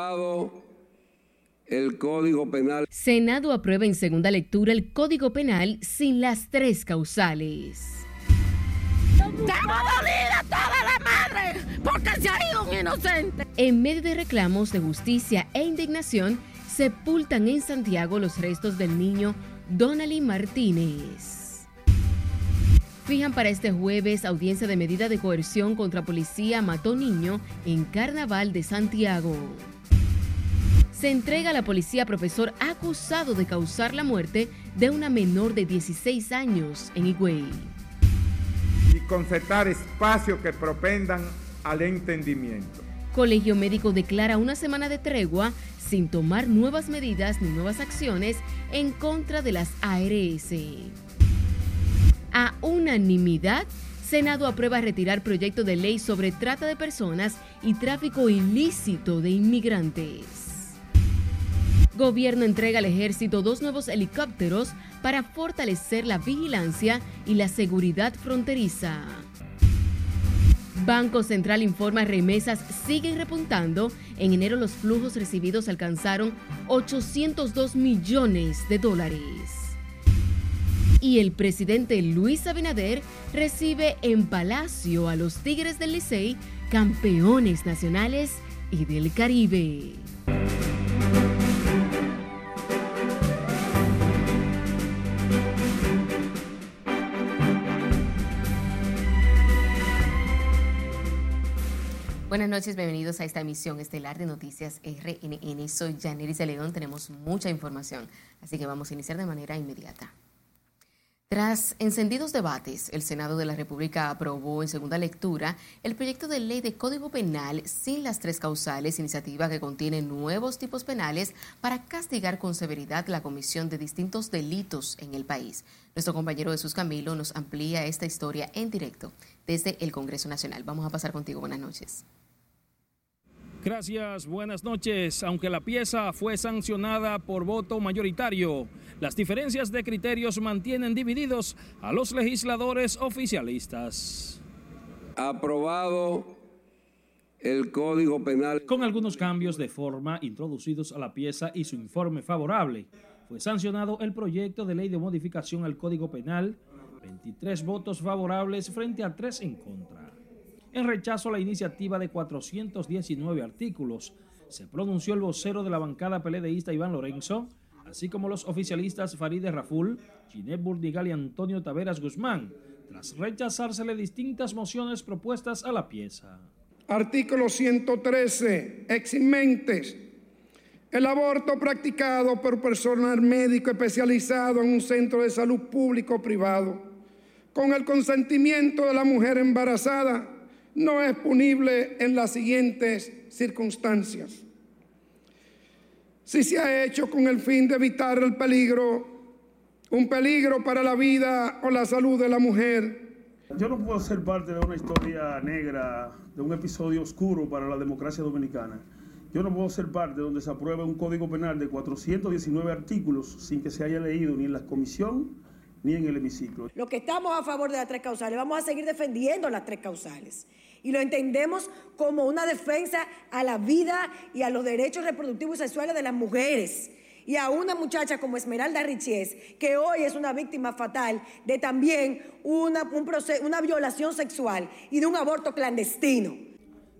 Aprobado el Código Penal. Senado aprueba en segunda lectura el Código Penal sin las tres causales. ¡Tengo dolida toda la madre! Porque se ha ido un inocente. En medio de reclamos de justicia e indignación, sepultan en Santiago los restos del niño Donali Martínez. Fijan para este jueves audiencia de medida de coerción contra policía mató niño en Carnaval de Santiago. Se entrega a la policía profesor acusado de causar la muerte de una menor de 16 años en Higüey. Y concertar espacios que propendan al entendimiento. Colegio Médico declara una semana de tregua sin tomar nuevas medidas ni nuevas acciones en contra de las ARS. A unanimidad, Senado aprueba retirar proyecto de ley sobre trata de personas y tráfico ilícito de inmigrantes. Gobierno entrega al ejército dos nuevos helicópteros para fortalecer la vigilancia y la seguridad fronteriza. Banco Central informa remesas siguen repuntando. En enero los flujos recibidos alcanzaron 802 millones de dólares. Y el presidente Luis Abinader recibe en Palacio a los Tigres del Licey, campeones nacionales y del Caribe. Buenas noches, bienvenidos a esta emisión estelar de Noticias RNN. Soy Janeris de León, tenemos mucha información, así que vamos a iniciar de manera inmediata. Tras encendidos debates, el Senado de la República aprobó en segunda lectura el proyecto de ley de Código Penal sin las tres causales, iniciativa que contiene nuevos tipos penales para castigar con severidad la comisión de distintos delitos en el país. Nuestro compañero Jesús Camilo nos amplía esta historia en directo desde el Congreso Nacional. Vamos a pasar contigo. Buenas noches. Gracias, buenas noches. Aunque la pieza fue sancionada por voto mayoritario, las diferencias de criterios mantienen divididos a los legisladores oficialistas. Aprobado el Código Penal. Con algunos cambios de forma introducidos a la pieza y su informe favorable, fue sancionado el proyecto de ley de modificación al Código Penal, 23 votos favorables frente a 3 en contra. En rechazo a la iniciativa de 419 artículos, se pronunció el vocero de la bancada peledeísta Iván Lorenzo, así como los oficialistas Farideh Raful, Ginette Burdigal y Antonio Taveras Guzmán, tras rechazársele distintas mociones propuestas a la pieza. Artículo 113. Eximentes. El aborto practicado por personal médico especializado en un centro de salud público o privado, con el consentimiento de la mujer embarazada, no es punible en las siguientes circunstancias. Si se ha hecho con el fin de evitar el peligro, un peligro para la vida o la salud de la mujer. Yo no puedo ser parte de una historia negra, de un episodio oscuro para la democracia dominicana. Yo no puedo ser parte donde se apruebe un código penal de 419 artículos sin que se haya leído ni en la comisión ni en el hemiciclo. Lo que estamos a favor de las tres causales, vamos a seguir defendiendo las tres causales. Y lo entendemos como una defensa a la vida y a los derechos reproductivos y sexuales de las mujeres. Y a una muchacha como Esmeralda Richies, que hoy es una víctima fatal de también una, una violación sexual y de un aborto clandestino.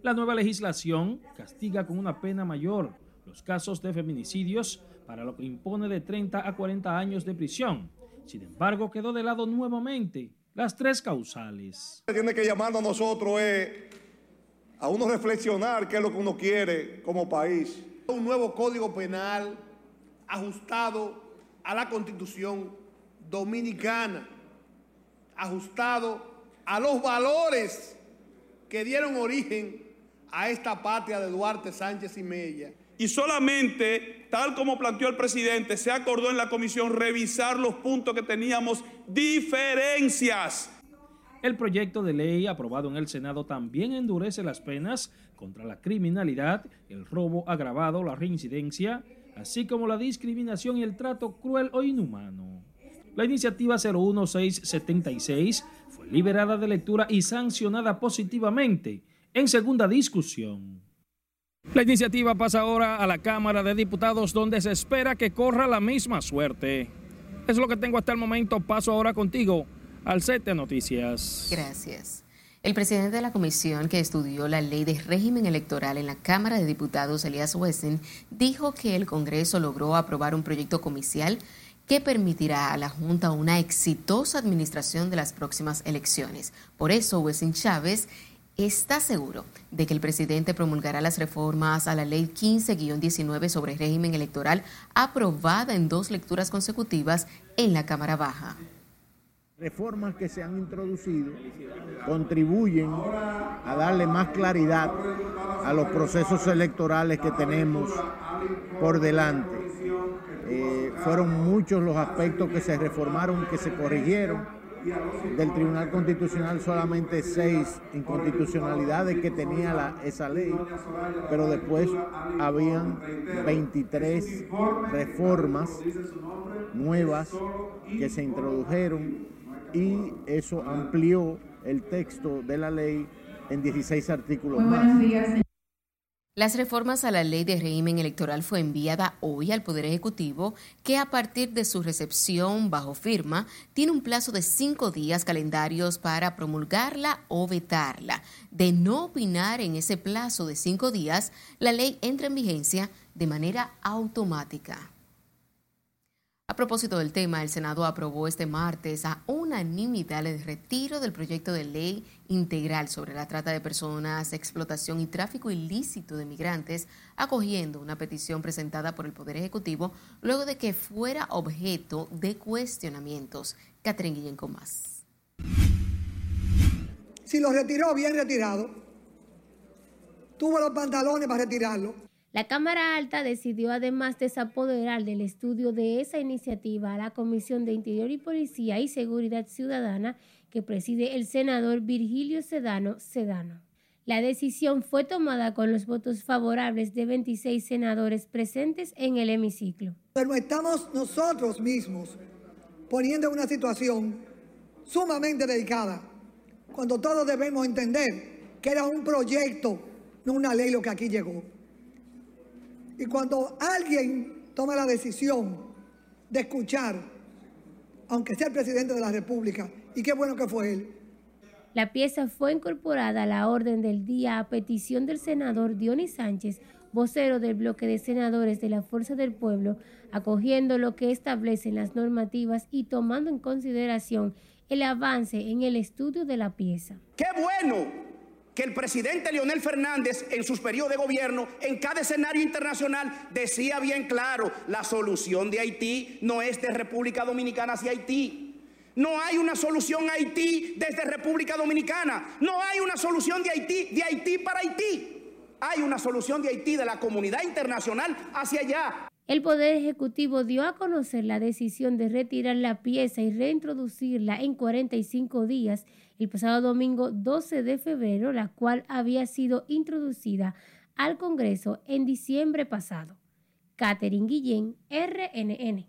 La nueva legislación castiga con una pena mayor los casos de feminicidios, para lo que impone de 30 a 40 años de prisión sin embargo, quedó de lado nuevamente las tres causales. Tiene que llamarnos a nosotros a uno reflexionar qué es lo que uno quiere como país. Un nuevo código penal ajustado a la constitución dominicana, ajustado a los valores que dieron origen a esta patria de Duarte Sánchez y Mella y solamente, tal como planteó el presidente, se acordó en la comisión revisar los puntos que teníamos diferencias. El proyecto de ley aprobado en el Senado también endurece las penas contra la criminalidad, el robo agravado, la reincidencia, así como la discriminación y el trato cruel o inhumano. La iniciativa 01676 fue liberada de lectura y sancionada positivamente en segunda discusión. La iniciativa pasa ahora a la Cámara de Diputados donde se espera que corra la misma suerte. Es lo que tengo hasta el momento. Paso ahora contigo al set de noticias. Gracias. El presidente de la comisión que estudió la ley de régimen electoral en la Cámara de Diputados, Elías Wesen, dijo que el Congreso logró aprobar un proyecto comicial que permitirá a la Junta una exitosa administración de las próximas elecciones. Por eso, Wesen Chávez está seguro de que el presidente promulgará las reformas a la ley 15-19 sobre régimen electoral aprobada en dos lecturas consecutivas en la Cámara Baja reformas que se han introducido contribuyen a darle más claridad a los procesos electorales que tenemos por delante. Eh, fueron muchos los aspectos que se reformaron, que se corrigieron. Del Tribunal Constitucional solamente seis inconstitucionalidades que tenía esa ley, pero después habían 23 reformas nuevas que se introdujeron y eso amplió el texto de la ley en 16 artículos más. Las reformas a la ley de régimen electoral fue enviada hoy al Poder Ejecutivo, que a partir de su recepción bajo firma tiene un plazo de cinco días calendarios para promulgarla o vetarla. De no opinar en ese plazo de cinco días, la ley entra en vigencia de manera automática. A propósito del tema, el Senado aprobó este martes a unanimidad el retiro del proyecto de ley integral sobre la trata de personas, explotación y tráfico ilícito de migrantes, acogiendo una petición presentada por el Poder Ejecutivo luego de que fuera objeto de cuestionamientos. Catherine Guillén con más. Si lo retiró, bien retirado. Tuvo los pantalones para retirarlo la Cámara Alta decidió además desapoderar del estudio de esa iniciativa a la Comisión de Interior y Policía y Seguridad Ciudadana que preside el senador Virgilio Sedano Sedano. La decisión fue tomada con los votos favorables de 26 senadores presentes en el hemiciclo. Pero estamos nosotros mismos poniendo en una situación sumamente delicada, cuando todos debemos entender que era un proyecto, no una ley lo que aquí llegó. Y cuando alguien toma la decisión de escuchar, aunque sea el presidente de la República, y qué bueno que fue él. La pieza fue incorporada a la orden del día a petición del senador Dionis Sánchez, vocero del bloque de senadores de la Fuerza del Pueblo, acogiendo lo que establecen las normativas y tomando en consideración el avance en el estudio de la pieza. ¡Qué bueno! Que el presidente Leonel Fernández en sus periodos de gobierno, en cada escenario internacional, decía bien claro, la solución de Haití no es de República Dominicana hacia Haití. No hay una solución Haití desde República Dominicana. No hay una solución de Haití de Haití para Haití. Hay una solución de Haití de la comunidad internacional hacia allá. El Poder Ejecutivo dio a conocer la decisión de retirar la pieza y reintroducirla en 45 días el pasado domingo 12 de febrero, la cual había sido introducida al Congreso en diciembre pasado. Catherine Guillén, RNN.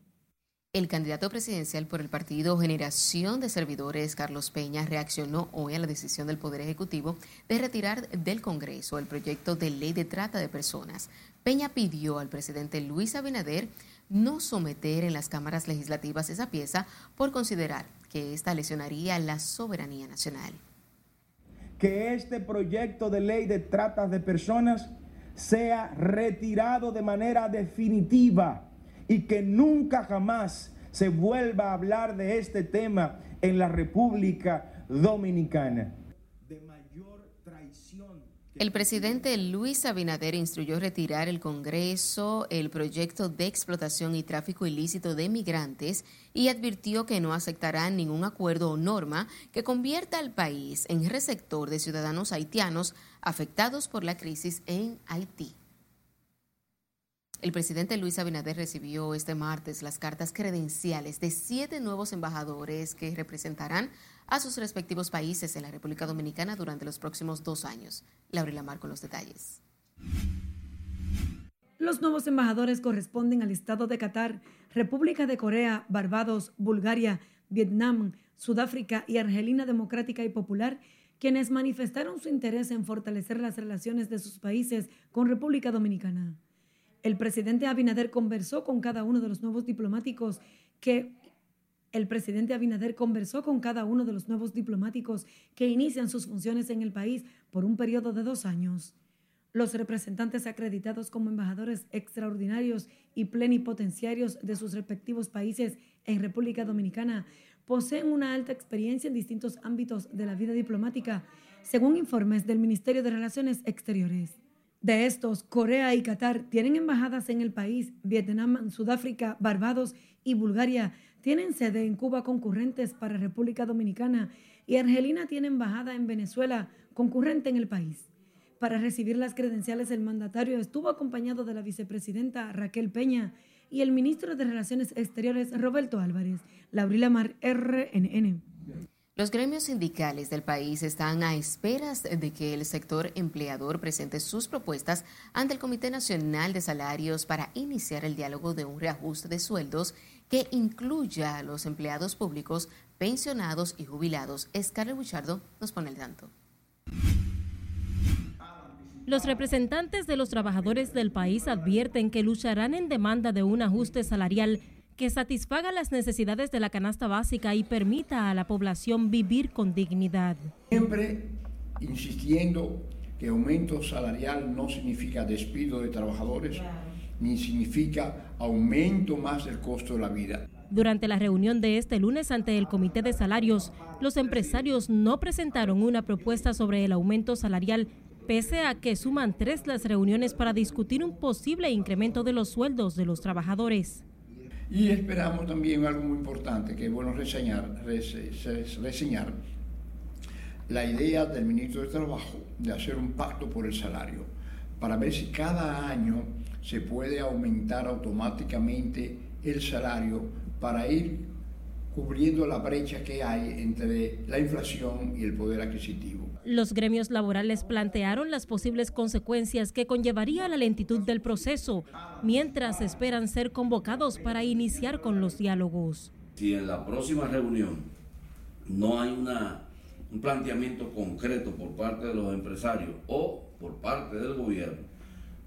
El candidato presidencial por el partido Generación de Servidores, Carlos Peña, reaccionó hoy a la decisión del Poder Ejecutivo de retirar del Congreso el proyecto de ley de trata de personas. Peña pidió al presidente Luis Abinader no someter en las cámaras legislativas esa pieza por considerar que esta lesionaría la soberanía nacional. Que este proyecto de ley de trata de personas sea retirado de manera definitiva y que nunca jamás se vuelva a hablar de este tema en la República Dominicana. El presidente Luis Abinader instruyó retirar el Congreso el proyecto de explotación y tráfico ilícito de migrantes y advirtió que no aceptará ningún acuerdo o norma que convierta al país en receptor de ciudadanos haitianos afectados por la crisis en Haití. El presidente Luis Abinader recibió este martes las cartas credenciales de siete nuevos embajadores que representarán a sus respectivos países en la República Dominicana durante los próximos dos años. Laura Lamar con los detalles. Los nuevos embajadores corresponden al Estado de Qatar, República de Corea, Barbados, Bulgaria, Vietnam, Sudáfrica y Argelina Democrática y Popular, quienes manifestaron su interés en fortalecer las relaciones de sus países con República Dominicana. El presidente Abinader conversó con cada uno de los nuevos diplomáticos que el presidente Abinader conversó con cada uno de los nuevos diplomáticos que inician sus funciones en el país por un periodo de dos años. Los representantes acreditados como embajadores extraordinarios y plenipotenciarios de sus respectivos países en República Dominicana poseen una alta experiencia en distintos ámbitos de la vida diplomática, según informes del Ministerio de Relaciones Exteriores. De estos, Corea y Qatar tienen embajadas en el país, Vietnam, Sudáfrica, Barbados y Bulgaria tienen sede en Cuba concurrentes para República Dominicana y Argelina tiene embajada en Venezuela concurrente en el país. Para recibir las credenciales, el mandatario estuvo acompañado de la vicepresidenta Raquel Peña y el ministro de Relaciones Exteriores Roberto Álvarez. Laurila Mar, RNN. Los gremios sindicales del país están a esperas de que el sector empleador presente sus propuestas ante el Comité Nacional de Salarios para iniciar el diálogo de un reajuste de sueldos que incluya a los empleados públicos, pensionados y jubilados. Scarlett Buchardo nos pone el tanto. Los representantes de los trabajadores del país advierten que lucharán en demanda de un ajuste salarial que satisfaga las necesidades de la canasta básica y permita a la población vivir con dignidad. Siempre insistiendo que aumento salarial no significa despido de trabajadores, ni significa aumento más del costo de la vida. Durante la reunión de este lunes ante el Comité de Salarios, los empresarios no presentaron una propuesta sobre el aumento salarial pese a que suman tres las reuniones para discutir un posible incremento de los sueldos de los trabajadores. Y esperamos también algo muy importante, que es bueno reseñar, reseñar la idea del ministro de Trabajo de hacer un pacto por el salario, para ver si cada año se puede aumentar automáticamente el salario para ir cubriendo la brecha que hay entre la inflación y el poder adquisitivo. Los gremios laborales plantearon las posibles consecuencias que conllevaría la lentitud del proceso, mientras esperan ser convocados para iniciar con los diálogos. Si en la próxima reunión no hay un planteamiento concreto por parte de los empresarios o por parte del gobierno,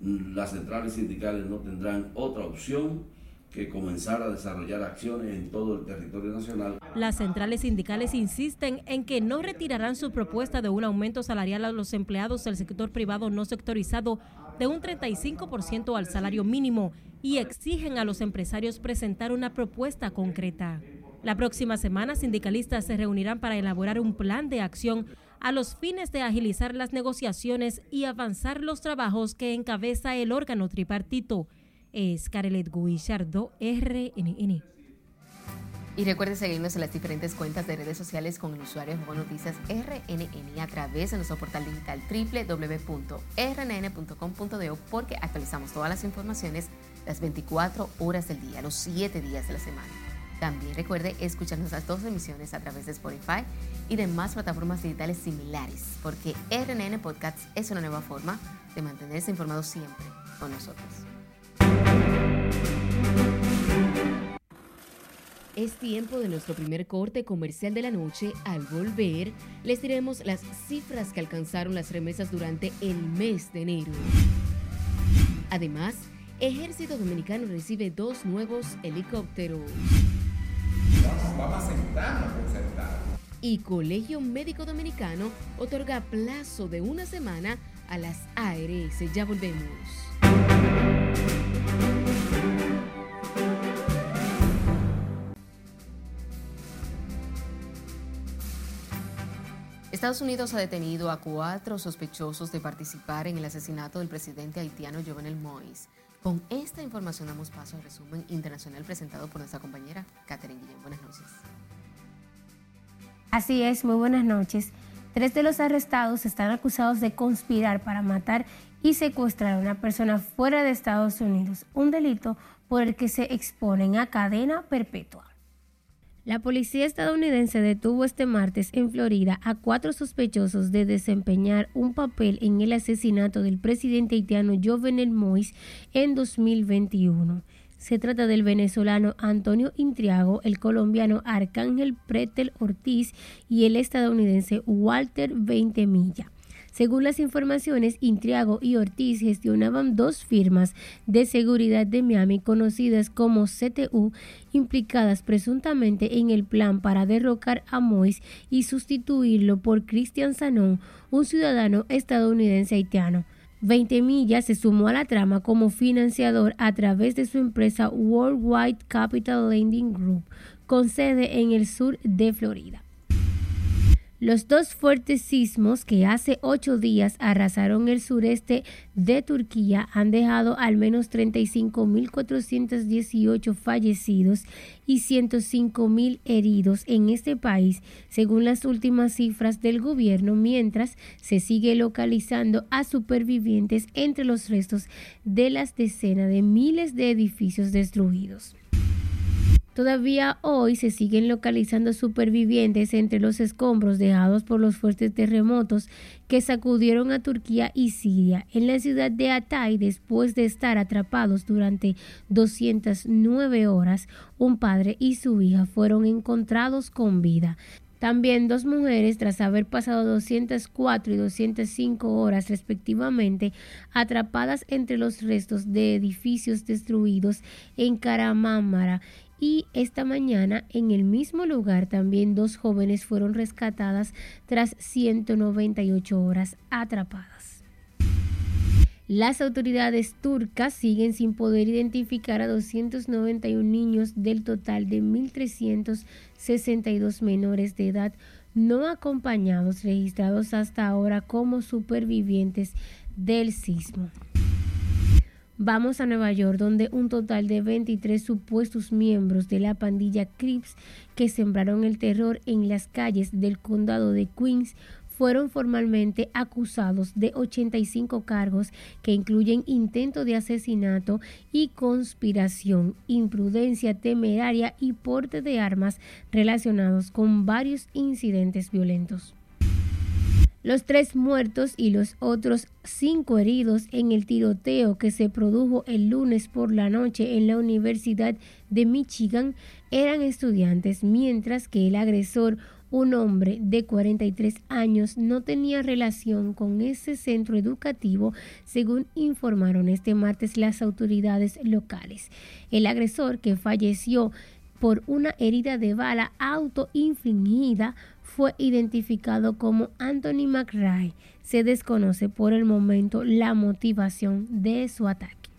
las centrales sindicales no tendrán otra opción que comenzar a desarrollar acciones en todo el territorio nacional. Las centrales sindicales insisten en que no retirarán su propuesta de un aumento salarial a los empleados del sector privado no sectorizado de un 35% al salario mínimo y exigen a los empresarios presentar una propuesta concreta. La próxima semana, sindicalistas se reunirán para elaborar un plan de acción a los fines de agilizar las negociaciones y avanzar los trabajos que encabeza el órgano tripartito es Carelet Guillardo, RNN. Y recuerde seguirnos en las diferentes cuentas de redes sociales con el usuario Juego Noticias RNN a través de nuestro portal digital www.rnn.com.de porque actualizamos todas las informaciones las 24 horas del día, los 7 días de la semana. También recuerde escuchar nuestras dos emisiones a través de Spotify y demás plataformas digitales similares, porque RNN Podcasts es una nueva forma de mantenerse informado siempre con nosotros. Es tiempo de nuestro primer corte comercial de la noche. Al volver, les diremos las cifras que alcanzaron las remesas durante el mes de enero. Además, Ejército Dominicano recibe dos nuevos helicópteros. Y Colegio Médico Dominicano otorga plazo de una semana a las ARS. Ya volvemos. Estados Unidos ha detenido a cuatro sospechosos de participar en el asesinato del presidente haitiano Jovenel Moïse. Con esta información damos paso al resumen internacional presentado por nuestra compañera Catherine Guillén. Buenas noches. Así es, muy buenas noches. Tres de los arrestados están acusados de conspirar para matar y secuestrar a una persona fuera de Estados Unidos, un delito por el que se exponen a cadena perpetua. La policía estadounidense detuvo este martes en Florida a cuatro sospechosos de desempeñar un papel en el asesinato del presidente haitiano Jovenel Moïse en 2021. Se trata del venezolano Antonio Intriago, el colombiano Arcángel Pretel Ortiz y el estadounidense Walter Veintemilla. Según las informaciones, Intriago y Ortiz gestionaban dos firmas de seguridad de Miami conocidas como CTU, implicadas presuntamente en el plan para derrocar a Mois y sustituirlo por Christian Sanón, un ciudadano estadounidense haitiano. 20 Millas se sumó a la trama como financiador a través de su empresa Worldwide Capital Lending Group, con sede en el sur de Florida. Los dos fuertes sismos que hace ocho días arrasaron el sureste de Turquía han dejado al menos 35.418 fallecidos y 105.000 heridos en este país, según las últimas cifras del gobierno, mientras se sigue localizando a supervivientes entre los restos de las decenas de miles de edificios destruidos. Todavía hoy se siguen localizando supervivientes entre los escombros dejados por los fuertes terremotos que sacudieron a Turquía y Siria. En la ciudad de Atay, después de estar atrapados durante 209 horas, un padre y su hija fueron encontrados con vida. También dos mujeres, tras haber pasado 204 y 205 horas respectivamente, atrapadas entre los restos de edificios destruidos en Karamámara y esta mañana en el mismo lugar también dos jóvenes fueron rescatadas tras 198 horas atrapadas. Las autoridades turcas siguen sin poder identificar a 291 niños del total de 1.362 menores de edad no acompañados registrados hasta ahora como supervivientes del sismo. Vamos a Nueva York, donde un total de 23 supuestos miembros de la pandilla Crips que sembraron el terror en las calles del condado de Queens fueron formalmente acusados de 85 cargos que incluyen intento de asesinato y conspiración, imprudencia temeraria y porte de armas relacionados con varios incidentes violentos. Los tres muertos y los otros cinco heridos en el tiroteo que se produjo el lunes por la noche en la Universidad de Michigan eran estudiantes, mientras que el agresor, un hombre de 43 años, no tenía relación con ese centro educativo, según informaron este martes las autoridades locales. El agresor, que falleció por una herida de bala autoinfligida, fue identificado como Anthony McRae. Se desconoce por el momento la motivación de su ataque.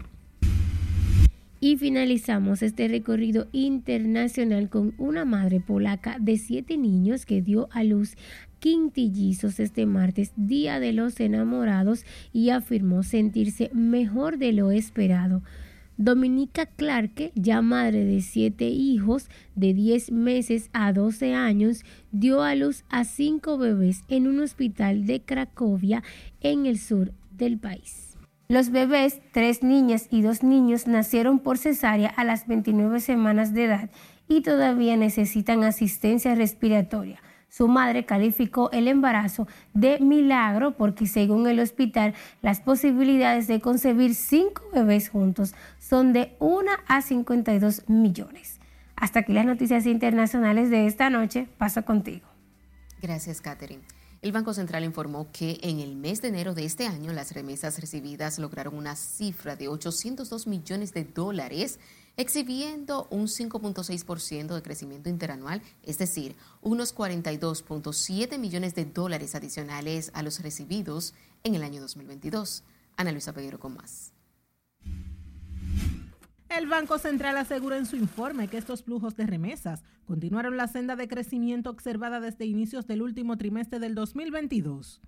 Y finalizamos este recorrido internacional con una madre polaca de siete niños que dio a luz quintillizos este martes, Día de los Enamorados, y afirmó sentirse mejor de lo esperado. Dominica Clarke, ya madre de siete hijos de 10 meses a 12 años, dio a luz a cinco bebés en un hospital de Cracovia en el sur del país. Los bebés, tres niñas y dos niños, nacieron por cesárea a las 29 semanas de edad y todavía necesitan asistencia respiratoria. Su madre calificó el embarazo de milagro porque según el hospital las posibilidades de concebir cinco bebés juntos son de 1 a 52 millones. Hasta aquí las noticias internacionales de esta noche. Paso contigo. Gracias, Catherine. El Banco Central informó que en el mes de enero de este año las remesas recibidas lograron una cifra de 802 millones de dólares exhibiendo un 5.6% de crecimiento interanual, es decir, unos 42.7 millones de dólares adicionales a los recibidos en el año 2022. Ana Luisa Peguero con más. El Banco Central asegura en su informe que estos flujos de remesas continuaron la senda de crecimiento observada desde inicios del último trimestre del 2022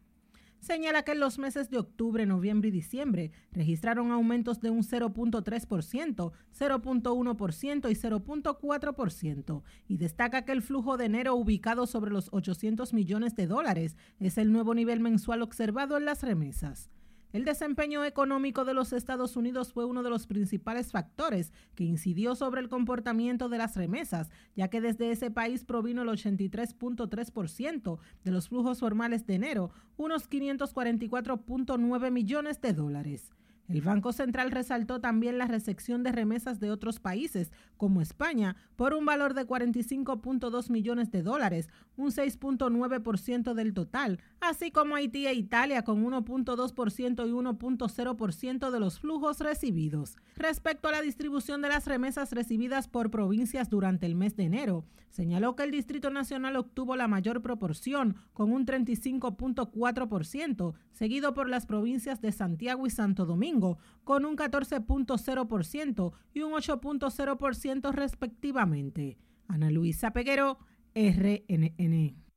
señala que en los meses de octubre, noviembre y diciembre registraron aumentos de un 0.3%, 0.1% y 0.4%, y destaca que el flujo de enero ubicado sobre los 800 millones de dólares es el nuevo nivel mensual observado en las remesas. El desempeño económico de los Estados Unidos fue uno de los principales factores que incidió sobre el comportamiento de las remesas, ya que desde ese país provino el 83.3% de los flujos formales de enero, unos 544.9 millones de dólares. El Banco Central resaltó también la recepción de remesas de otros países, como España, por un valor de 45.2 millones de dólares, un 6.9% del total, así como Haití e Italia con 1.2% y 1.0% de los flujos recibidos. Respecto a la distribución de las remesas recibidas por provincias durante el mes de enero, señaló que el Distrito Nacional obtuvo la mayor proporción, con un 35.4%, seguido por las provincias de Santiago y Santo Domingo, con un 14.0% y un 8.0% respectivamente. Ana Luisa Peguero, RNN.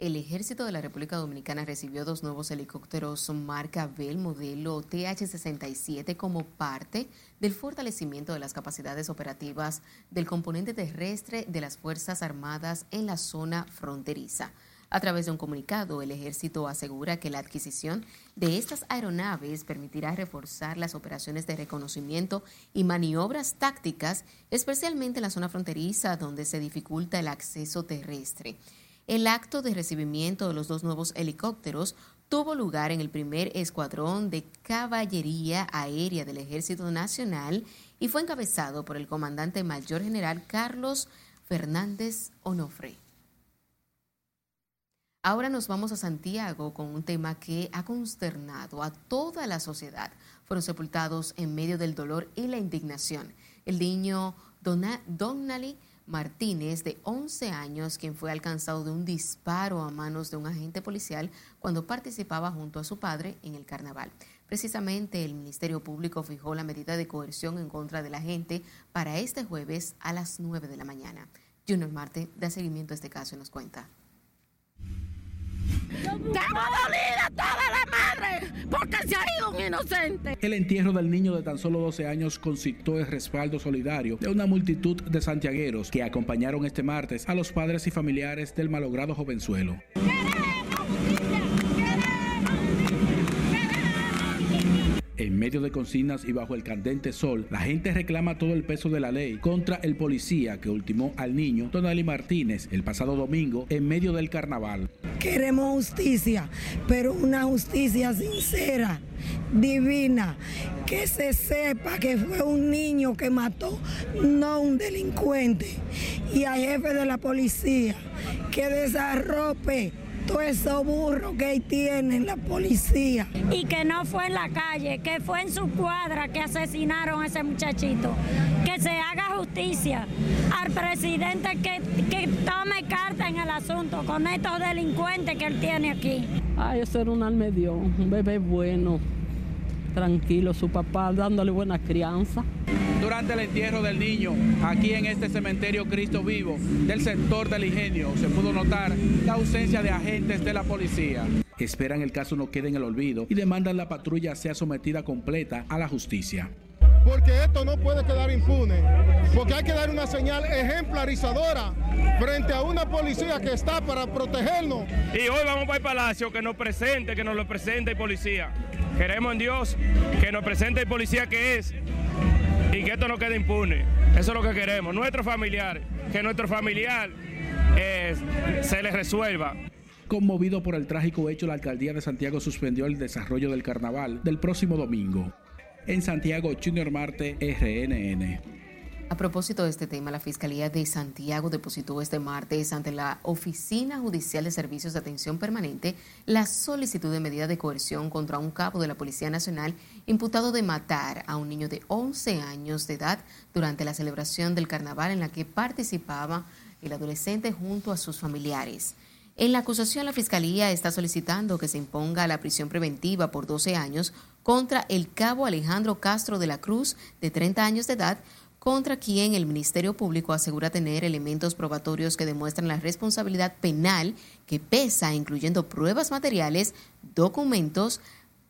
El ejército de la República Dominicana recibió dos nuevos helicópteros marca Bell modelo TH-67 como parte del fortalecimiento de las capacidades operativas del componente terrestre de las Fuerzas Armadas en la zona fronteriza. A través de un comunicado, el ejército asegura que la adquisición de estas aeronaves permitirá reforzar las operaciones de reconocimiento y maniobras tácticas, especialmente en la zona fronteriza donde se dificulta el acceso terrestre. El acto de recibimiento de los dos nuevos helicópteros tuvo lugar en el primer escuadrón de caballería aérea del Ejército Nacional y fue encabezado por el comandante mayor general Carlos Fernández Onofre. Ahora nos vamos a Santiago con un tema que ha consternado a toda la sociedad. Fueron sepultados en medio del dolor y la indignación. El niño Donnelly Martínez, de 11 años, quien fue alcanzado de un disparo a manos de un agente policial cuando participaba junto a su padre en el carnaval. Precisamente el Ministerio Público fijó la medida de coerción en contra del agente para este jueves a las 9 de la mañana. Junior Marte da seguimiento a este caso y nos cuenta. Estamos dolida toda la madre porque se ha ido un inocente. El entierro del niño de tan solo 12 años concitó el respaldo solidario de una multitud de santiagueros que acompañaron este martes a los padres y familiares del malogrado jovenzuelo. En medio de consignas y bajo el candente sol, la gente reclama todo el peso de la ley contra el policía que ultimó al niño Donali Martínez el pasado domingo en medio del carnaval. Queremos justicia, pero una justicia sincera, divina, que se sepa que fue un niño que mató, no un delincuente. Y al jefe de la policía que desarrope todo esos burros que tienen la policía. Y que no fue en la calle, que fue en su cuadra que asesinaron a ese muchachito. Que se haga justicia al presidente que, que tome carta en el asunto con estos delincuentes que él tiene aquí. Ay, eso era un almedión, un bebé bueno, tranquilo, su papá dándole buena crianza durante el entierro del niño aquí en este cementerio Cristo Vivo del sector del ingenio. Se pudo notar la ausencia de agentes de la policía. Esperan el caso no quede en el olvido y demandan la patrulla sea sometida completa a la justicia porque esto no puede quedar impune, porque hay que dar una señal ejemplarizadora frente a una policía que está para protegernos. Y hoy vamos para el palacio, que nos presente, que nos lo presente el policía. Queremos en Dios que nos presente el policía que es y que esto no quede impune. Eso es lo que queremos. Nuestro familiar, que nuestro familiar eh, se le resuelva. Conmovido por el trágico hecho, la alcaldía de Santiago suspendió el desarrollo del carnaval del próximo domingo. En Santiago, Junior Marte, RNN. A propósito de este tema, la Fiscalía de Santiago depositó este martes ante la Oficina Judicial de Servicios de Atención Permanente la solicitud de medida de coerción contra un cabo de la Policía Nacional imputado de matar a un niño de 11 años de edad durante la celebración del carnaval en la que participaba el adolescente junto a sus familiares. En la acusación, la Fiscalía está solicitando que se imponga la prisión preventiva por 12 años contra el cabo Alejandro Castro de la Cruz, de 30 años de edad, contra quien el Ministerio Público asegura tener elementos probatorios que demuestran la responsabilidad penal que pesa, incluyendo pruebas materiales, documentos,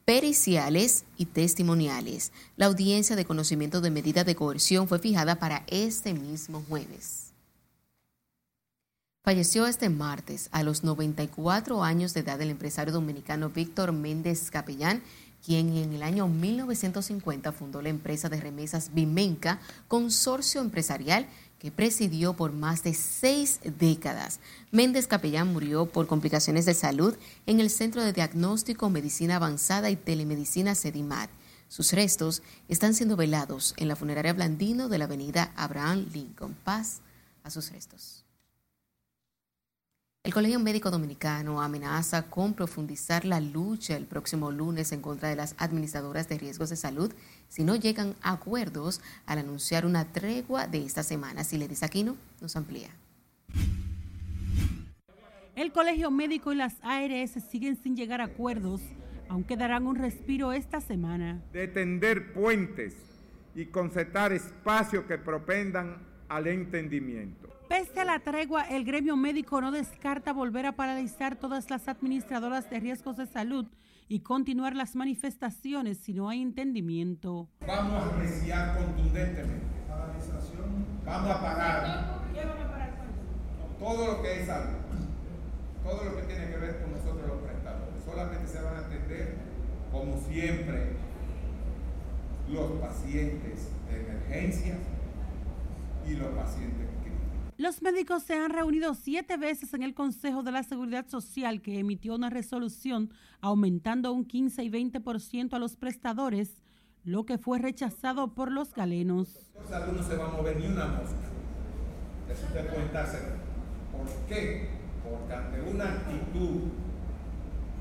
periciales y testimoniales. La audiencia de conocimiento de medida de coerción fue fijada para este mismo jueves. Falleció este martes a los 94 años de edad el empresario dominicano Víctor Méndez Capellán, quien en el año 1950 fundó la empresa de remesas Bimenca, consorcio empresarial que presidió por más de seis décadas. Méndez Capellán murió por complicaciones de salud en el Centro de Diagnóstico, Medicina Avanzada y Telemedicina CEDIMAT. Sus restos están siendo velados en la funeraria Blandino de la avenida Abraham Lincoln. Paz a sus restos. El Colegio Médico Dominicano amenaza con profundizar la lucha el próximo lunes en contra de las administradoras de riesgos de salud si no llegan a acuerdos al anunciar una tregua de esta semana. Si le dice Aquino, nos amplía. El Colegio Médico y las ARS siguen sin llegar a acuerdos, aunque darán un respiro esta semana. De tender puentes y concertar espacios que propendan al entendimiento. Pese a la tregua, el gremio médico no descarta volver a paralizar todas las administradoras de riesgos de salud y continuar las manifestaciones si no hay entendimiento. Vamos a apreciar contundentemente. Vamos a parar. Todo lo que es salud, todo lo que tiene que ver con nosotros los prestadores. Solamente se van a atender, como siempre, los pacientes de emergencia y los pacientes los médicos se han reunido siete veces en el Consejo de la Seguridad Social que emitió una resolución aumentando un 15 y 20% a los prestadores, lo que fue rechazado por los galenos. no se va a mover ni una mosca. Eso usted puede ¿Por qué? Porque ante una actitud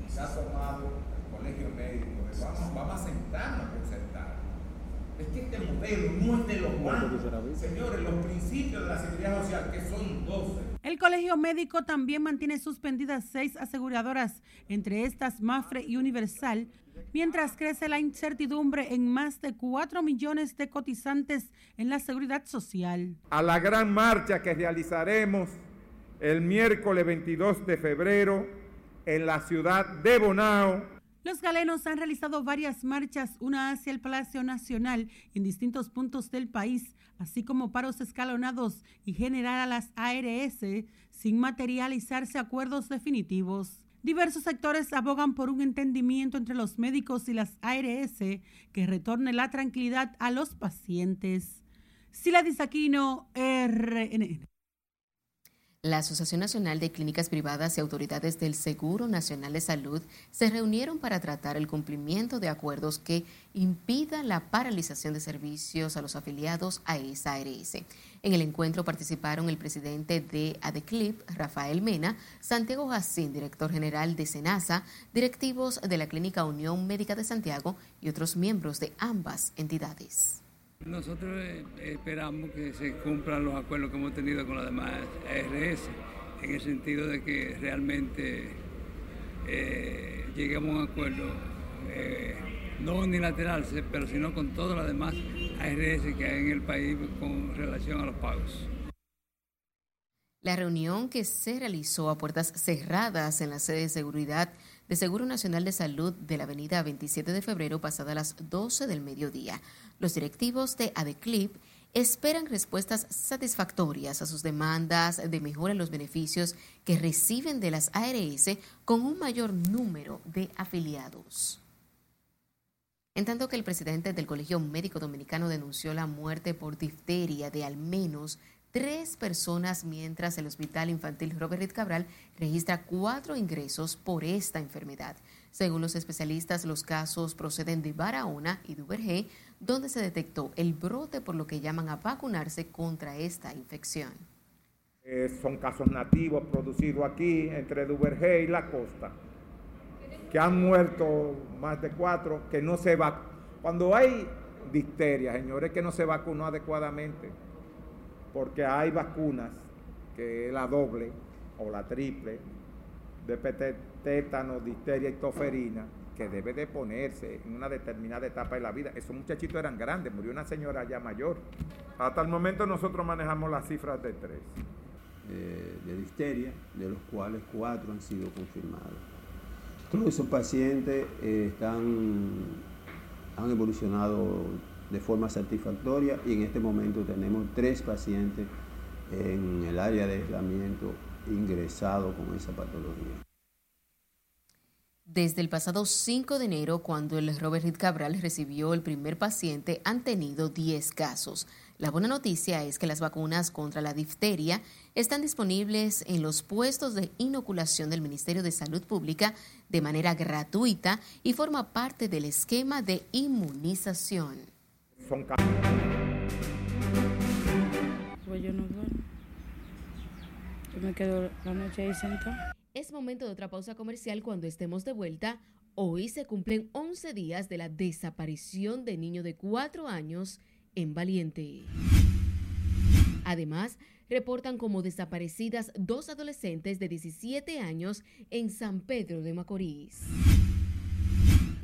que ha tomado el colegio médico, vamos, vamos a sentarnos a concertar es que este modelo no es de los bancos. Señores, los principios de la seguridad social, que son 12. El Colegio Médico también mantiene suspendidas seis aseguradoras, entre estas Mafre y Universal, mientras crece la incertidumbre en más de 4 millones de cotizantes en la seguridad social. A la gran marcha que realizaremos el miércoles 22 de febrero en la ciudad de Bonao, los galenos han realizado varias marchas, una hacia el Palacio Nacional en distintos puntos del país, así como paros escalonados y generar a las ARS sin materializarse acuerdos definitivos. Diversos sectores abogan por un entendimiento entre los médicos y las ARS que retorne la tranquilidad a los pacientes. Sila Disaquino, RNN. La Asociación Nacional de Clínicas Privadas y autoridades del Seguro Nacional de Salud se reunieron para tratar el cumplimiento de acuerdos que impidan la paralización de servicios a los afiliados a esa ARS. En el encuentro participaron el presidente de ADECLIP, Rafael Mena, Santiago Jacín, director general de SENASA, directivos de la Clínica Unión Médica de Santiago y otros miembros de ambas entidades. Nosotros eh, esperamos que se cumplan los acuerdos que hemos tenido con las demás ARS, en el sentido de que realmente eh, lleguemos a un acuerdo eh, no unilateral, pero sino con todas las demás ARS que hay en el país con relación a los pagos. La reunión que se realizó a puertas cerradas en la sede de seguridad de Seguro Nacional de Salud de la avenida 27 de febrero pasada las 12 del mediodía. Los directivos de ADECLIP esperan respuestas satisfactorias a sus demandas de mejora en los beneficios que reciben de las ARS con un mayor número de afiliados. En tanto que el presidente del Colegio Médico Dominicano denunció la muerte por difteria de al menos tres personas, mientras el Hospital Infantil Robert Cabral registra cuatro ingresos por esta enfermedad. Según los especialistas, los casos proceden de Barahona y Duvergé, donde se detectó el brote por lo que llaman a vacunarse contra esta infección. Eh, son casos nativos producidos aquí entre Duvergé y la costa, que han muerto más de cuatro, que no se va. Cuando hay difteria, señores, que no se vacunó adecuadamente porque hay vacunas, que es la doble o la triple, de tétano, difteria y toferina, que debe de ponerse en una determinada etapa de la vida. Esos muchachitos eran grandes, murió una señora ya mayor. Hasta el momento nosotros manejamos las cifras de tres. De, difteria, de los cuales cuatro han sido confirmados. Todos esos pacientes eh, están, han evolucionado de forma satisfactoria y en este momento tenemos tres pacientes en el área de aislamiento ingresado con esa patología. Desde el pasado 5 de enero, cuando el Robert Reed Cabral recibió el primer paciente, han tenido 10 casos. La buena noticia es que las vacunas contra la difteria están disponibles en los puestos de inoculación del Ministerio de Salud Pública de manera gratuita y forma parte del esquema de inmunización. Pues yo no duermo. Yo me quedo la noche ahí sentada. Es momento de otra pausa comercial cuando estemos de vuelta. Hoy se cumplen 11 días de la desaparición de niño de 4 años en Valiente. Además, reportan como desaparecidas dos adolescentes de 17 años en San Pedro de Macorís.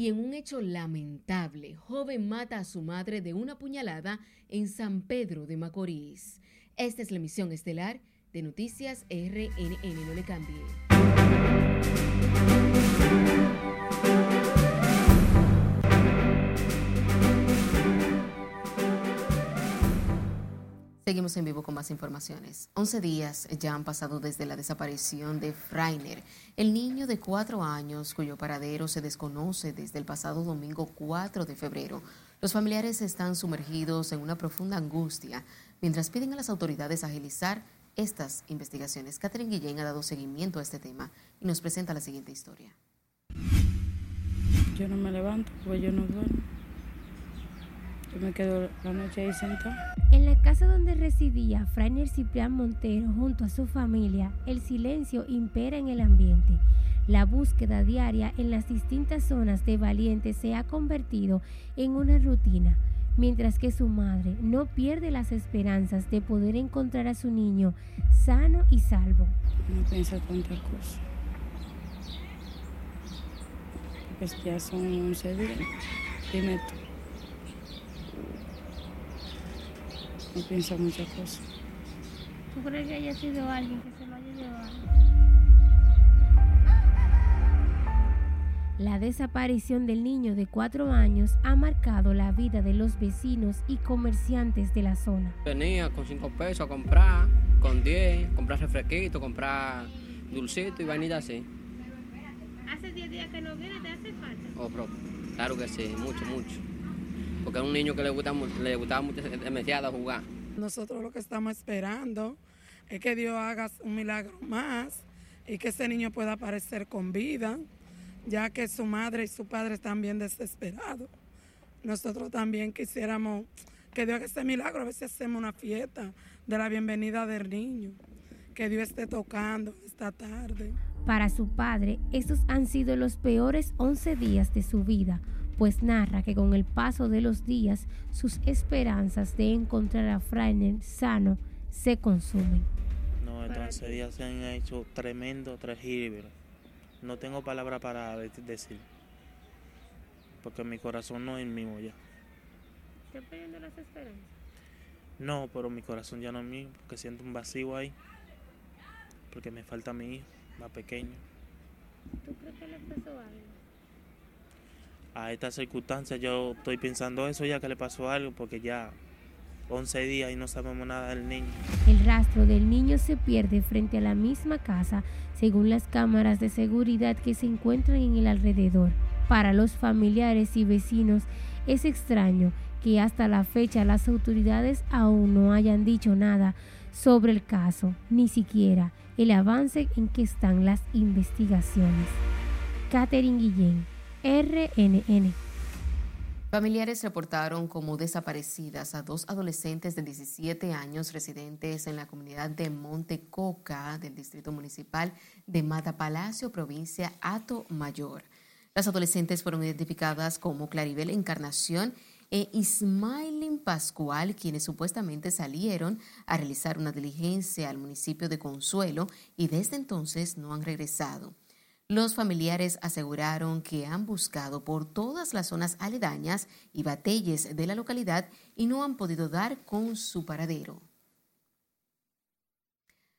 Y en un hecho lamentable, joven mata a su madre de una puñalada en San Pedro de Macorís. Esta es la emisión estelar de Noticias RNN. No le cambie. Seguimos en vivo con más informaciones. 11 días ya han pasado desde la desaparición de Freiner, el niño de cuatro años cuyo paradero se desconoce desde el pasado domingo 4 de febrero. Los familiares están sumergidos en una profunda angustia mientras piden a las autoridades agilizar estas investigaciones. Catherine Guillén ha dado seguimiento a este tema y nos presenta la siguiente historia. Yo no me levanto, pues yo no duermo. Yo me quedo la noche ahí sentada. En la casa donde residía Frainer Ciprián Montero junto a su familia, el silencio impera en el ambiente. La búsqueda diaria en las distintas zonas de Valiente se ha convertido en una rutina, mientras que su madre no pierde las esperanzas de poder encontrar a su niño sano y salvo. No piensa tantas cosas. Pues ya son 11 días. Dime tú. No piensa muchas cosas. ¿Tú crees que haya sido alguien que se lo haya llevado? La desaparición del niño de cuatro años ha marcado la vida de los vecinos y comerciantes de la zona. Venía con cinco pesos a comprar, con 10, comprar refresquito, comprar dulcito y vainita así. ¿Hace 10 días que no viene? ¿Te hace falta? Oh, bro, claro que sí, mucho, mucho. Porque es un niño que le gusta, mu- le gustaba mucho demasiado jugar. Nosotros lo que estamos esperando es que Dios haga un milagro más y que ese niño pueda aparecer con vida, ya que su madre y su padre están bien desesperados. Nosotros también quisiéramos que Dios haga ese milagro, a ver si hacemos una fiesta de la bienvenida del niño, que Dios esté tocando esta tarde. Para su padre, estos han sido los peores 11 días de su vida, pues narra que con el paso de los días sus esperanzas de encontrar a Frainer sano se consumen. No, estos 11 días se han hecho tremendo, terrible. No tengo palabra para de- decir. Porque mi corazón no es el mismo ya. ¿Estás perdiendo las esperanzas? No, pero mi corazón ya no es mío, porque siento un vacío ahí. Porque me falta mi hijo, más pequeño. ¿Tú crees que le pasó algo? A estas circunstancias yo estoy pensando eso ya que le pasó algo, porque ya 11 días y no sabemos nada del niño. El rastro del niño se pierde frente a la misma casa, según las cámaras de seguridad que se encuentran en el alrededor. Para los familiares y vecinos es extraño que hasta la fecha las autoridades aún no hayan dicho nada sobre el caso, ni siquiera el avance en que están las investigaciones. Catherine Guillén, RNN. Familiares reportaron como desaparecidas a dos adolescentes de 17 años residentes en la comunidad de Monte Coca del Distrito Municipal de Mata Palacio, provincia Ato Mayor. Las adolescentes fueron identificadas como Claribel Encarnación e Ismailin Pascual, quienes supuestamente salieron a realizar una diligencia al municipio de Consuelo y desde entonces no han regresado. Los familiares aseguraron que han buscado por todas las zonas aledañas y batelles de la localidad y no han podido dar con su paradero.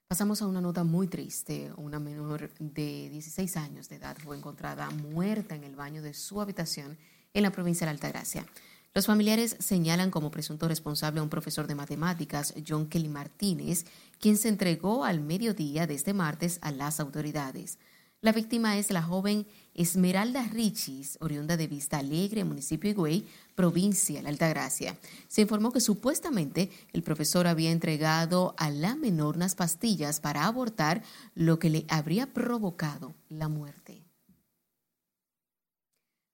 Pasamos a una nota muy triste. Una menor de 16 años de edad fue encontrada muerta en el baño de su habitación en la provincia de Altagracia. Los familiares señalan como presunto responsable a un profesor de matemáticas, John Kelly Martínez, quien se entregó al mediodía de este martes a las autoridades. La víctima es la joven Esmeralda Richis, oriunda de Vista Alegre, municipio de provincia de Altagracia. Se informó que supuestamente el profesor había entregado a la menor unas pastillas para abortar, lo que le habría provocado la muerte.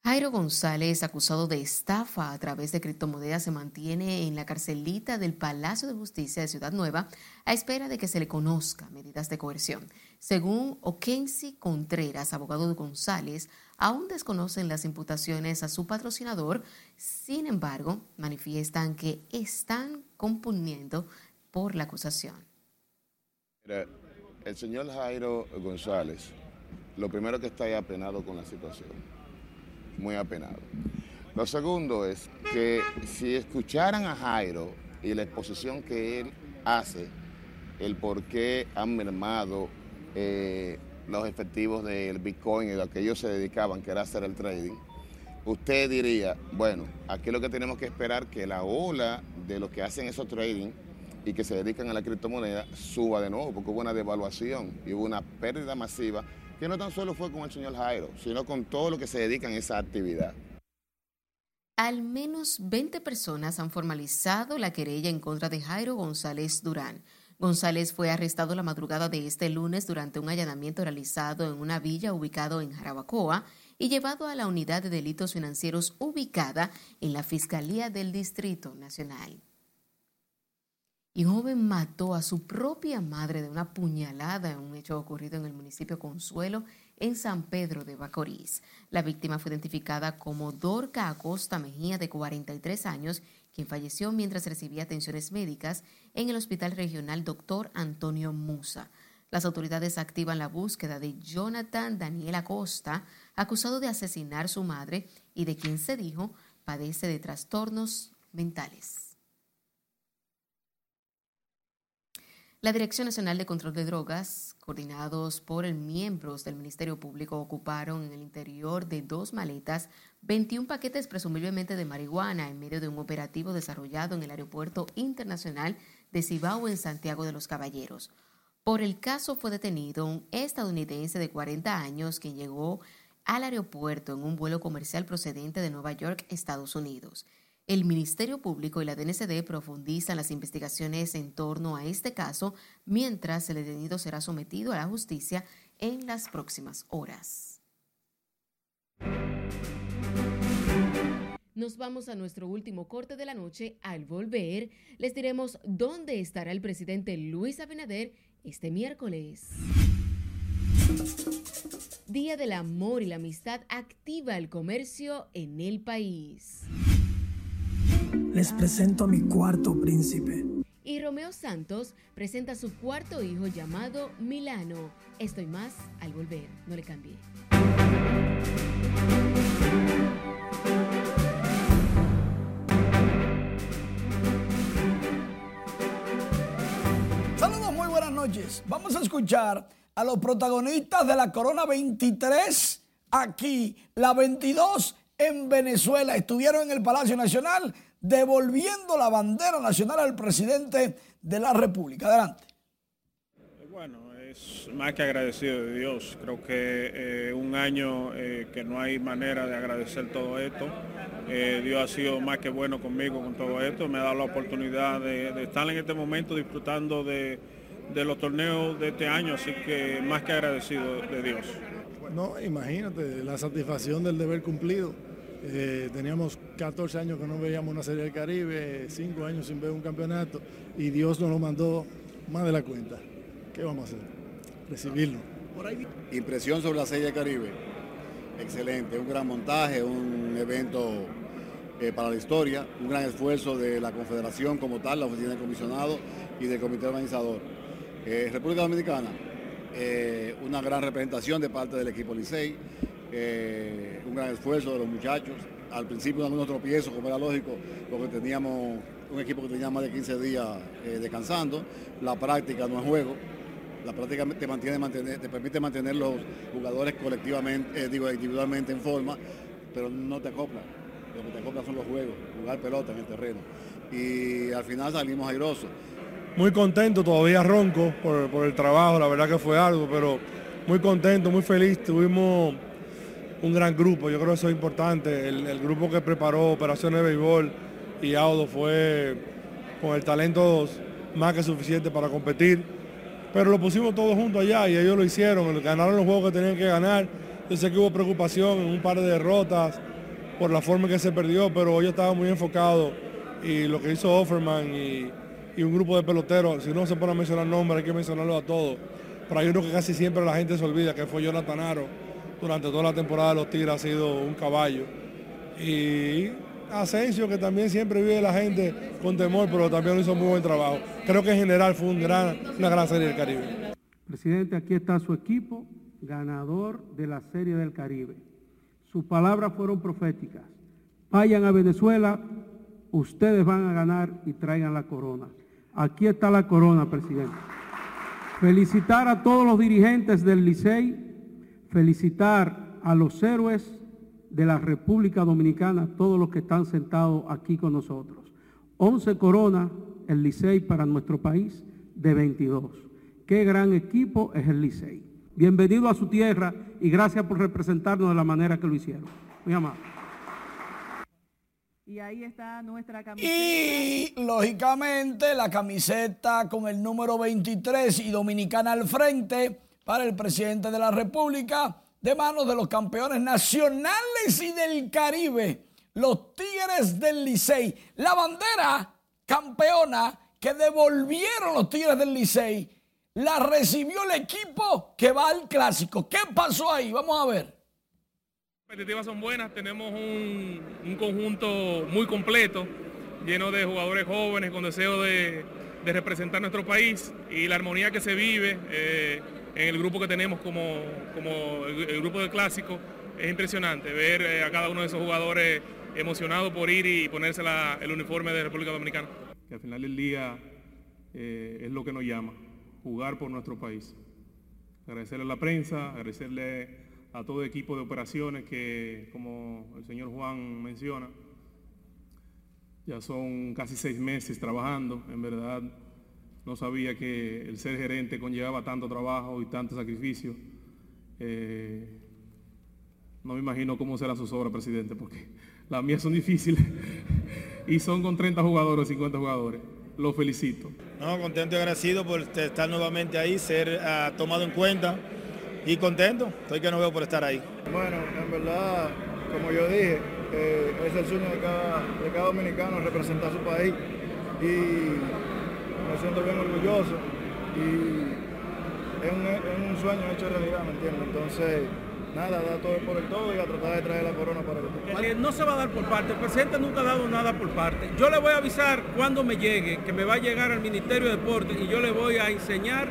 Jairo González, acusado de estafa a través de criptomonedas, se mantiene en la carcelita del Palacio de Justicia de Ciudad Nueva a espera de que se le conozca medidas de coerción. Según Okensi Contreras, abogado de González, aún desconocen las imputaciones a su patrocinador, sin embargo, manifiestan que están componiendo por la acusación. el señor Jairo González, lo primero que está ahí apenado con la situación muy apenado. Lo segundo es que si escucharan a Jairo y la exposición que él hace, el por qué han mermado eh, los efectivos del Bitcoin y lo que ellos se dedicaban, que era hacer el trading, usted diría, bueno, aquí lo que tenemos que esperar que la ola de los que hacen esos trading y que se dedican a la criptomoneda suba de nuevo, porque hubo una devaluación y hubo una pérdida masiva que no tan solo fue con el señor Jairo, sino con todo lo que se dedican a esa actividad. Al menos 20 personas han formalizado la querella en contra de Jairo González Durán. González fue arrestado la madrugada de este lunes durante un allanamiento realizado en una villa ubicado en Jarabacoa y llevado a la unidad de delitos financieros ubicada en la Fiscalía del Distrito Nacional y un joven mató a su propia madre de una puñalada en un hecho ocurrido en el municipio Consuelo, en San Pedro de Bacorís. La víctima fue identificada como Dorca Acosta Mejía, de 43 años, quien falleció mientras recibía atenciones médicas en el Hospital Regional Dr. Antonio Musa. Las autoridades activan la búsqueda de Jonathan Daniel Acosta, acusado de asesinar a su madre y de quien se dijo padece de trastornos mentales. La Dirección Nacional de Control de Drogas, coordinados por miembros del Ministerio Público, ocuparon en el interior de dos maletas 21 paquetes presumiblemente de marihuana en medio de un operativo desarrollado en el Aeropuerto Internacional de Cibao en Santiago de los Caballeros. Por el caso fue detenido un estadounidense de 40 años que llegó al aeropuerto en un vuelo comercial procedente de Nueva York, Estados Unidos. El Ministerio Público y la DNCD profundizan las investigaciones en torno a este caso, mientras el detenido será sometido a la justicia en las próximas horas. Nos vamos a nuestro último corte de la noche. Al volver, les diremos dónde estará el presidente Luis Abinader este miércoles. Día del Amor y la Amistad activa el comercio en el país. Les presento a mi cuarto príncipe. Y Romeo Santos presenta a su cuarto hijo llamado Milano. Estoy más al volver, no le cambie. Saludos, muy buenas noches. Vamos a escuchar a los protagonistas de la Corona 23 aquí, la 22 en Venezuela. Estuvieron en el Palacio Nacional devolviendo la bandera nacional al presidente de la República. Adelante. Bueno, es más que agradecido de Dios. Creo que eh, un año eh, que no hay manera de agradecer todo esto. Eh, Dios ha sido más que bueno conmigo con todo esto. Me ha dado la oportunidad de, estar en este momento disfrutando de, de los torneos de este año, así que más que agradecido de Dios. No, imagínate, la satisfacción del deber cumplido eh, teníamos 14 años que no veíamos una Serie del Caribe, 5 años sin ver un campeonato y Dios nos lo mandó más de la cuenta. ¿Qué vamos a hacer? Recibirlo. Impresión sobre la Serie del Caribe. Excelente, un gran montaje, un evento eh, para la historia, un gran esfuerzo de la Confederación como tal, la Oficina de Comisionado y del Comité Organizador. Eh, República Dominicana, una gran representación de parte del equipo Licey eh, un gran esfuerzo de los muchachos. Al principio algunos tropiezos, como era lógico, porque teníamos un equipo que tenía más de 15 días eh, descansando. La práctica no es juego. La práctica te, permite mantener los jugadores colectivamente, eh, digo, individualmente en forma, pero no te acopla. Lo que te acopla son los juegos, jugar pelota en el terreno. Y al final salimos airosos. Muy contento, todavía ronco por, por el trabajo, la verdad que fue algo, pero muy contento, muy feliz. Tuvimos un gran grupo, yo creo que eso es importante. El, grupo que preparó Operaciones de Béisbol y Audo fue con el talento más que suficiente para competir. Pero lo pusimos todos juntos allá y ellos lo hicieron, ganaron los juegos que tenían que ganar. Yo sé que hubo preocupación en un par de derrotas por la forma en que se perdió, pero ellos estaban muy enfocados y lo que hizo Offerman y, un grupo de peloteros, si no se pone a mencionar nombres, hay que mencionarlo a todos. Pero hay uno que casi siempre la gente se olvida, que fue Jonathan Aro. Durante toda la temporada de los Tigres ha sido un caballo. Y Asensio, que también siempre vive la gente con temor, pero también lo hizo muy buen trabajo. Creo que en general fue una gran serie del Caribe. Presidente, aquí está su equipo, ganador de la Serie del Caribe. Sus palabras fueron proféticas. Vayan a Venezuela, ustedes van a ganar y traigan la corona. Aquí está la corona, presidente. Felicitar a todos los dirigentes del Licey, felicitar a los héroes de la República Dominicana, todos los que están sentados aquí con nosotros. 11 coronas el Licey para nuestro país de 22. Qué gran equipo es el Licey. Bienvenido a su tierra y gracias por representarnos de la manera que lo hicieron. Muy amable. Y ahí está nuestra camiseta. Y lógicamente la camiseta con el número 23 y dominicana al frente para el presidente de la República de manos de los campeones nacionales y del Caribe, los Tigres del Licey. La bandera campeona que devolvieron los Tigres del Licey la recibió el equipo que va al clásico. ¿Qué pasó ahí? Vamos a ver. Las expectativas son buenas, tenemos un, un conjunto muy completo, lleno de jugadores jóvenes con deseo de, de representar nuestro país y la armonía que se vive eh, en el grupo que tenemos como, el, grupo del clásico es impresionante ver eh, a cada uno de esos jugadores emocionados por ir y ponerse el uniforme de República Dominicana. que al final del día eh, es lo que nos llama, jugar por nuestro país. Agradecerle a la prensa, agradecerle a todo equipo de operaciones que, como el señor Juan menciona, ya son casi seis meses trabajando. En verdad, no sabía que el ser gerente conllevaba tanto trabajo y tanto sacrificio. Eh, no me imagino cómo será sus obras, presidente, porque las mías son difíciles y son con 30 jugadores o 50 jugadores. Los felicito. No, contento y agradecido por estar nuevamente ahí, ser ah, tomado en cuenta y contento. Estoy que no veo por estar ahí. Bueno, en verdad, como yo dije, eh, es el sueño de cada, de cada dominicano representar su país y me siento bien orgulloso y es un, es un sueño hecho realidad, ¿me entiendes? Entonces, nada, da todo por el todo y a tratar de traer la corona para que Que no se va a dar por parte. El presidente nunca ha dado nada por parte. Yo le voy a avisar cuando me llegue, que me va a llegar al Ministerio de Deportes y yo le voy a enseñar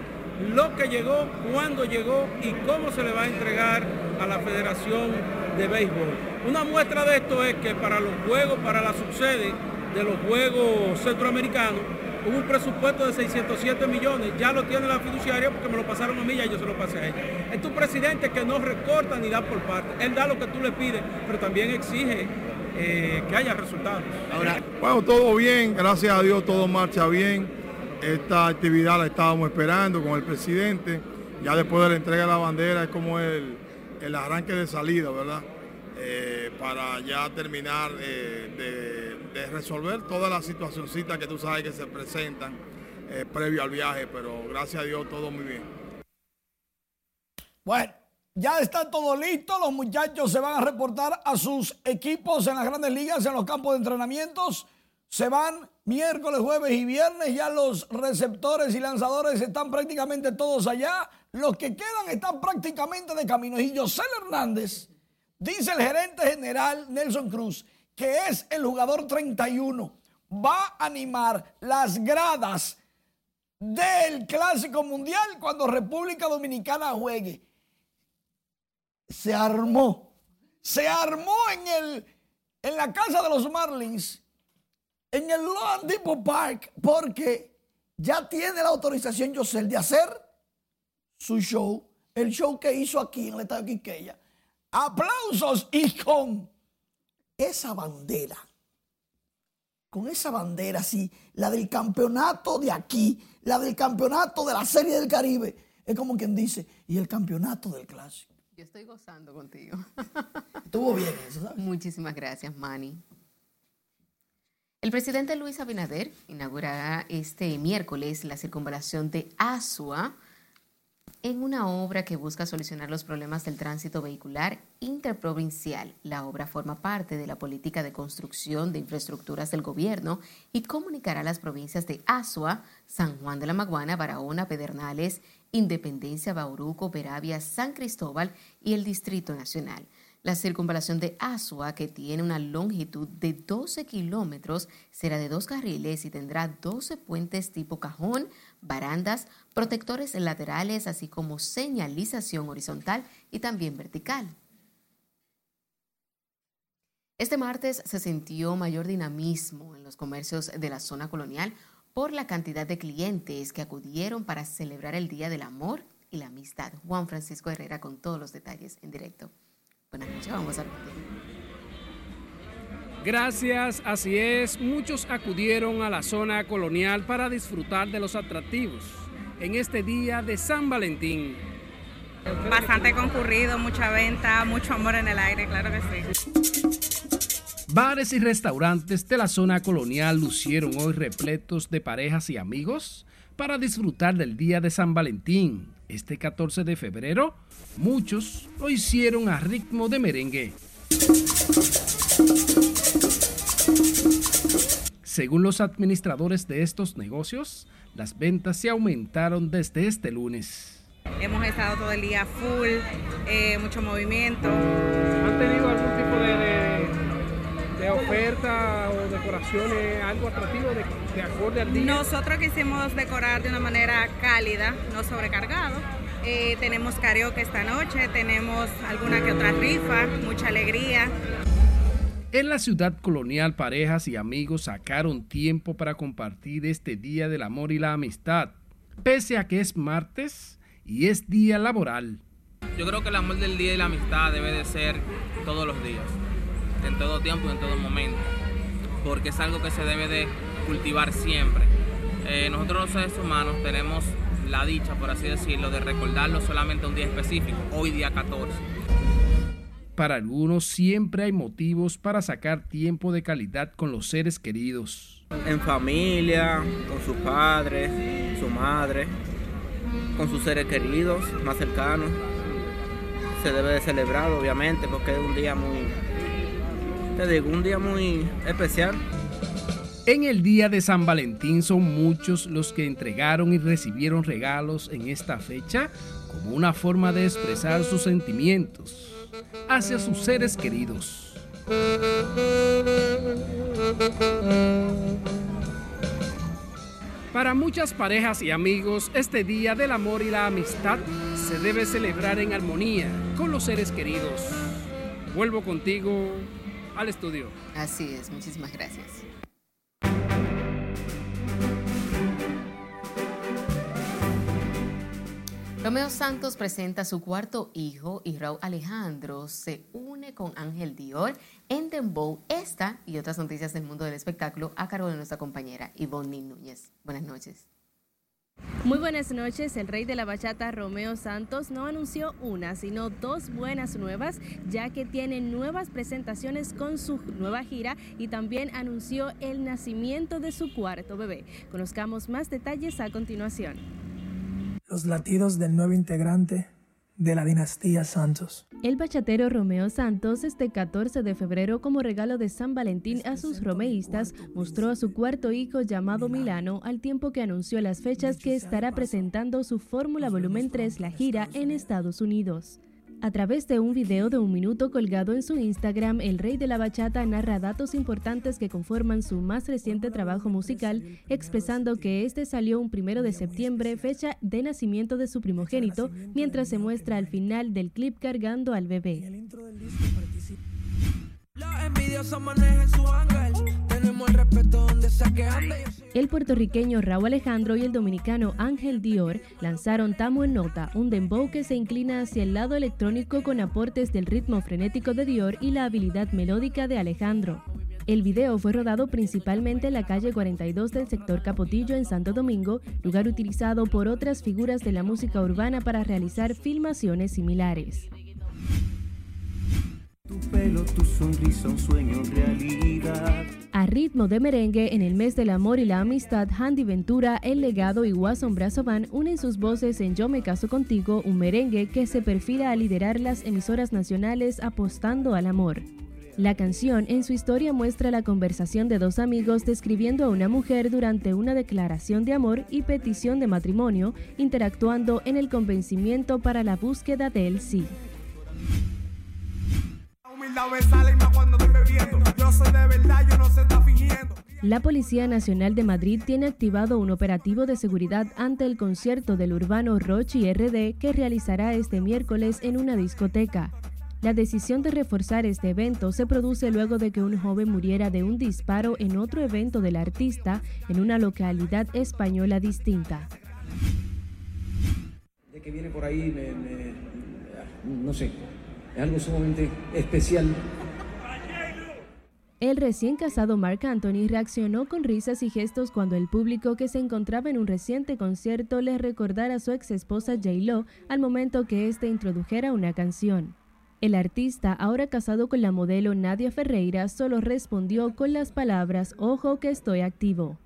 lo que llegó, cuándo llegó y cómo se le va a entregar a la Federación de Béisbol. Una muestra de esto es que para los juegos, para la subsede de los Juegos Centroamericanos, hubo un presupuesto de 607 millones, ya lo tiene la fiduciaria porque me lo pasaron a mí, ya yo se lo pasé a ella. Es tu presidente que no recorta ni da por parte, él da lo que tú le pides, pero también exige eh, que haya resultados. Bueno, todo bien, gracias a Dios todo marcha bien. Esta actividad la estábamos esperando con el presidente. Ya después de la entrega de la bandera es como el, el arranque de salida, ¿verdad? Eh, para ya terminar eh, de, resolver todas las situacioncitas que tú sabes que se presentan eh, previo al viaje, pero gracias a Dios todo muy bien. Bueno, ya está todo listo. Los muchachos se van a reportar a sus equipos en las grandes ligas, en los campos de entrenamientos. Se van miércoles, jueves y viernes. Ya los receptores y lanzadores están prácticamente todos allá. Los que quedan están prácticamente de camino. Y José Hernández, dice el gerente general Nelson Cruz, que es el jugador 31, va a animar las gradas del Clásico Mundial cuando República Dominicana juegue. Se armó. Se armó en, el, en la casa de los Marlins, en el Lawn Depot Park, porque ya tiene la autorización Yosel de hacer su show, el show que hizo aquí en el estado de Quiqueya. Aplausos y con esa bandera, con esa bandera así, la del campeonato de aquí, la del campeonato de la Serie del Caribe, Es como quien dice, y el campeonato del clásico. Yo estoy gozando contigo. Estuvo bien eso, ¿sabes? Muchísimas gracias, Manny. El presidente Luis Abinader inaugurará este miércoles la circunvalación de Asua en una obra que busca solucionar los problemas del tránsito vehicular interprovincial. La obra forma parte de la política de construcción de infraestructuras del gobierno y comunicará las provincias de Asua, San Juan de la Maguana, Barahona, Pedernales, Independencia, Bauruco, Peravia, San Cristóbal y el Distrito Nacional. La circunvalación de Asua, que tiene una longitud de 12 kilómetros, será de dos carriles y tendrá 12 puentes tipo cajón, barandas, protectores laterales, así como señalización horizontal y también vertical. Este martes se sintió mayor dinamismo en los comercios de la zona colonial por la cantidad de clientes que acudieron para celebrar el Día del Amor y la Amistad. Juan Francisco Herrera con todos los detalles en directo. Buenas noches, vamos a Gracias, así es. Muchos acudieron a la zona colonial para disfrutar de los atractivos en este día de San Valentín. Bastante concurrido, mucha venta, mucho amor en el aire, claro que sí. Bares y restaurantes de la zona colonial lucieron hoy repletos de parejas y amigos para disfrutar del día de San Valentín. Este 14 de febrero, muchos lo hicieron a ritmo de merengue. Según los administradores de estos negocios, las ventas se aumentaron desde este lunes. Hemos estado todo el día full, eh, mucho movimiento. ¿Han tenido algún tipo de, de, oferta o decoraciones, algo atractivo de, de acorde al día? Nosotros quisimos decorar de una manera cálida, no sobrecargado. Eh, tenemos karaoke esta noche, tenemos alguna que otra rifa, mucha alegría. En la ciudad colonial, parejas y amigos sacaron tiempo para compartir este Día del Amor y la Amistad, pese a que es martes y es día laboral. Yo creo que el amor del día y la amistad debe de ser todos los días, en todo tiempo y en todo momento, porque es algo que se debe de cultivar siempre. Eh, nosotros los seres humanos tenemos la dicha, por así decirlo, de recordarlo solamente un día específico, hoy día 14 para algunos siempre hay motivos para sacar tiempo de calidad con los seres queridos. En familia, con sus padres, su madre, con sus seres queridos más cercanos. Se debe de celebrar, obviamente, porque es un día muy, te digo, un día muy especial. En el día de San Valentín son muchos los que entregaron y recibieron regalos en esta fecha como una forma de expresar sus sentimientos hacia sus seres queridos. Para muchas parejas y amigos, este Día del Amor y la Amistad se debe celebrar en armonía con los seres queridos. Vuelvo contigo al estudio. Así es, muchísimas gracias. Romeo Santos presenta a su cuarto hijo y Raúl Alejandro se une con Ángel Dior en Dembow. Esta y otras noticias del mundo del espectáculo a cargo de nuestra compañera Ivonne Núñez. Buenas noches. Muy buenas noches. El rey de la bachata, Romeo Santos, no anunció una, sino dos buenas nuevas, ya que tiene nuevas presentaciones con su nueva gira y también anunció el nacimiento de su cuarto bebé. Conozcamos más detalles a continuación los latidos del nuevo integrante de la dinastía Santos. El bachatero Romeo Santos este 14 de febrero como regalo de San Valentín a sus romeístas mostró a su cuarto hijo llamado Milano al tiempo que anunció las fechas que estará presentando su Fórmula Volumen 3 la gira en Estados Unidos. A través de un video de un minuto colgado en su Instagram, el rey de la bachata narra datos importantes que conforman su más reciente trabajo musical, expresando que este salió un primero de septiembre, fecha de nacimiento de su primogénito, mientras se muestra al final del clip cargando al bebé. El puertorriqueño Raúl Alejandro y el dominicano Ángel Dior lanzaron Tamo en Nota, un dembow que se inclina hacia el lado electrónico con aportes del ritmo frenético de Dior y la habilidad melódica de Alejandro. El video fue rodado principalmente en la calle 42 del sector Capotillo en Santo Domingo, lugar utilizado por otras figuras de la música urbana para realizar filmaciones similares. Tu pelo, tu sonrisa, un sueño realidad. A ritmo de merengue, en el mes del amor y la amistad, Handy Ventura, El Legado y Wasson Brazo Van unen sus voces en Yo me caso contigo, un merengue que se perfila a liderar las emisoras nacionales apostando al amor. La canción en su historia muestra la conversación de dos amigos describiendo a una mujer durante una declaración de amor y petición de matrimonio, interactuando en el convencimiento para la búsqueda del sí. La Policía Nacional de Madrid tiene activado un operativo de seguridad ante el concierto del urbano Rochi RD que realizará este miércoles en una discoteca. La decisión de reforzar este evento se produce luego de que un joven muriera de un disparo en otro evento del artista en una localidad española distinta. De que viene por ahí, no sé, algo sumamente especial. El recién casado Mark Anthony reaccionó con risas y gestos cuando el público que se encontraba en un reciente concierto le recordara a su ex esposa J-Lo al momento que éste introdujera una canción. El artista, ahora casado con la modelo Nadia Ferreira, solo respondió con las palabras Ojo que estoy activo.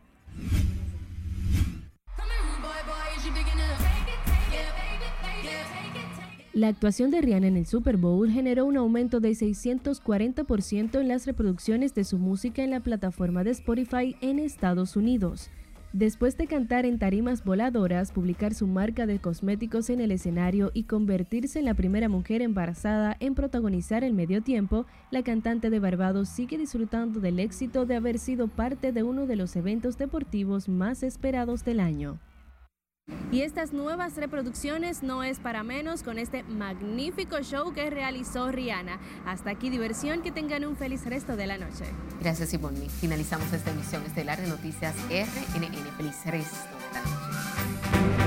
La actuación de Rihanna en el Super Bowl generó un aumento de 640% en las reproducciones de su música en la plataforma de Spotify en Estados Unidos. Después de cantar en tarimas voladoras, publicar su marca de cosméticos en el escenario y convertirse en la primera mujer embarazada en protagonizar el medio tiempo, la cantante de Barbados sigue disfrutando del éxito de haber sido parte de uno de los eventos deportivos más esperados del año. Y estas nuevas reproducciones no es para menos con este magnífico show que realizó Rihanna. Hasta aquí diversión, que tengan un feliz resto de la noche. Gracias, Ivonne. Finalizamos esta emisión estelar de Noticias RNN. Feliz resto de la noche.